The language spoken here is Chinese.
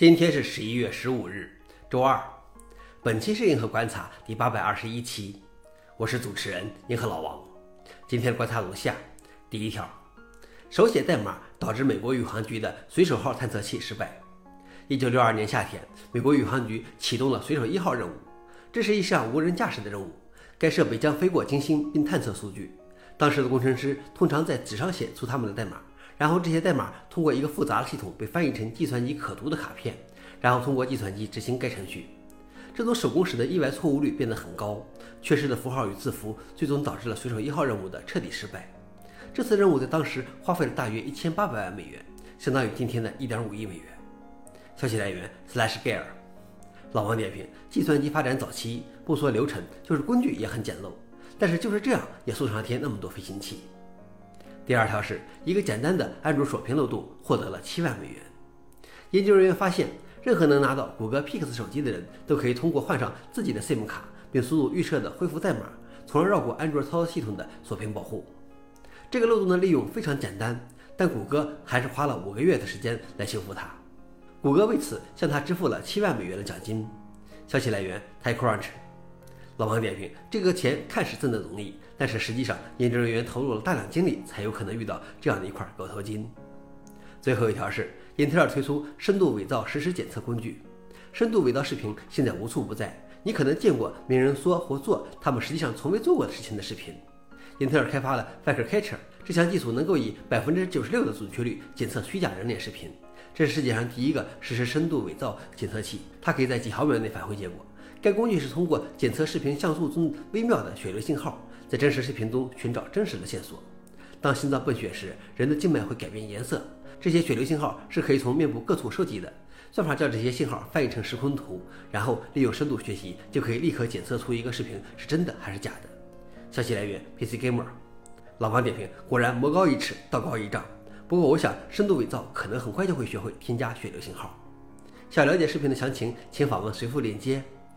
今天是十一月十五日，周二。本期是银河观察第八百二十一期，我是主持人银河老王。今天观察如下：第一条，手写代码导致美国宇航局的水手号探测器失败。一九六二年夏天，美国宇航局启动了水手一号任务，这是一项无人驾驶的任务。该设备将飞过金星并探测数据。当时的工程师通常在纸上写出他们的代码。然后这些代码通过一个复杂的系统被翻译成计算机可读的卡片，然后通过计算机执行该程序。这种手工使得意外错误率变得很高，缺失的符号与字符最终导致了水手一号任务的彻底失败。这次任务在当时花费了大约一千八百万美元，相当于今天的一点五亿美元。消息来源：SlashGear。老王点评：计算机发展早期，不说流程，就是工具也很简陋，但是就是这样也送上天那么多飞行器。第二条是一个简单的安卓锁屏漏洞获得了七万美元。研究人员发现，任何能拿到谷歌 Pix 手机的人都可以通过换上自己的 SIM 卡，并输入预设的恢复代码，从而绕过安卓操作系统的锁屏保护。这个漏洞的利用非常简单，但谷歌还是花了五个月的时间来修复它。谷歌为此向他支付了七万美元的奖金。消息来源：TechCrunch。老王点评：这个钱看似挣得容易，但是实际上研究人员投入了大量精力，才有可能遇到这样的一块狗头金。最后一条是，英特尔推出深度伪造实时检测工具。深度伪造视频现在无处不在，你可能见过名人说或做他们实际上从未做过的事情的视频。英特尔开发了 Fake Catcher，这项技术能够以百分之九十六的准确率检测虚假人脸视频。这是世界上第一个实施深度伪造检测器，它可以在几毫秒内返回结果。该工具是通过检测视频像素中微妙的血流信号，在真实视频中寻找真实的线索。当心脏泵血时，人的静脉会改变颜色。这些血流信号是可以从面部各处收集的。算法将这些信号翻译成时空图，然后利用深度学习，就可以立刻检测出一个视频是真的还是假的。消息来源：PC Gamer。老王点评：果然魔高一尺，道高一丈。不过我想，深度伪造可能很快就会学会添加血流信号。想了解视频的详情，请访问随附链接。